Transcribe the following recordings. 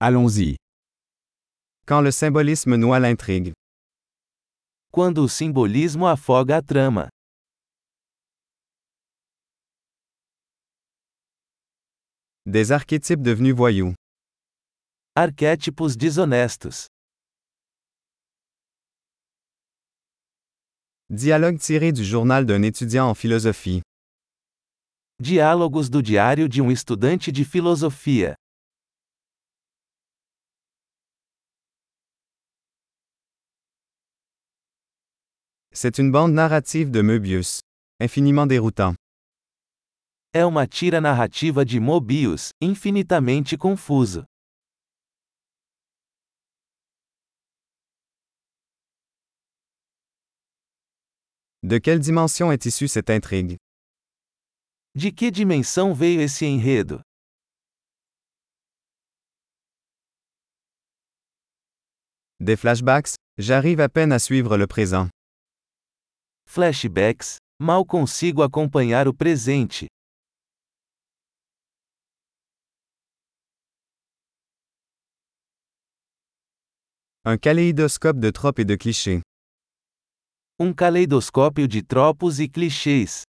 Allons-y. Quand le symbolisme noie l'intrigue. Quando o simbolismo afoga a trama. Des archétypes devenus voyous. Arquétipos desonestos. Dialogue tiré du journal d'un étudiant en philosophie. Diálogos do diário de um estudante de filosofia. C'est une bande narrative de Möbius. Infiniment déroutant. É uma tira narrativa de Mobius, infinitamente confuso. De quelle dimension est issue cette intrigue? De que dimensão veio esse enredo? Des flashbacks J'arrive à peine à suivre le présent. Flashbacks Mal consigo acompanhar o presente. Un kaléidoscope de tropes et de clichés. Um caleidoscópio de tropos e clichês.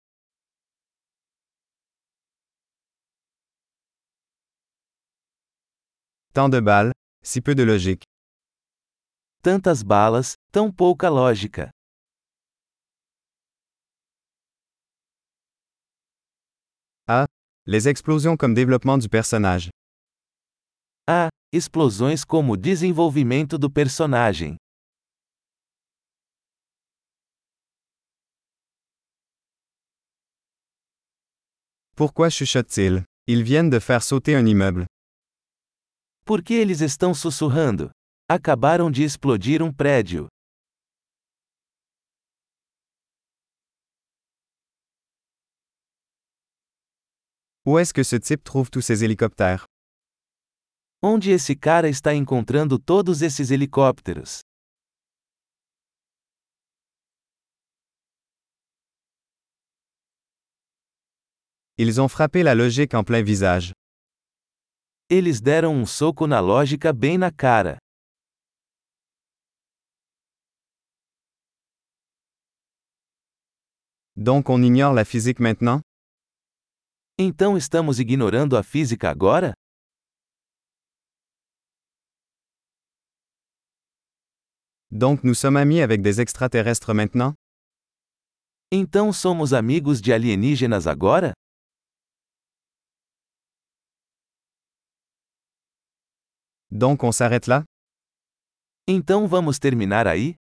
Tant de balles, si peu de logique. Tantas balas, tão pouca lógica. Les explosions comme développement du personnage. Ah, explosões como desenvolvimento do personagem. Pourquoi chuchotent-ils Ils viennent de faire sauter un immeuble. Por que eles estão sussurrando? Acabaram de explodir um prédio. Où est-ce que ce type trouve tous ces hélicoptères? Onde esse cara está encontrando todos esses helicópteros? Ils ont frappé la logique en plein visage. Eles deram um soco na lógica bem na cara. Donc on ignore la physique maintenant? Então estamos ignorando a física agora? Donc nous sommes amis avec des extraterrestres maintenant Então somos amigos de alienígenas agora? Donc on s'arrête là Então vamos terminar aí?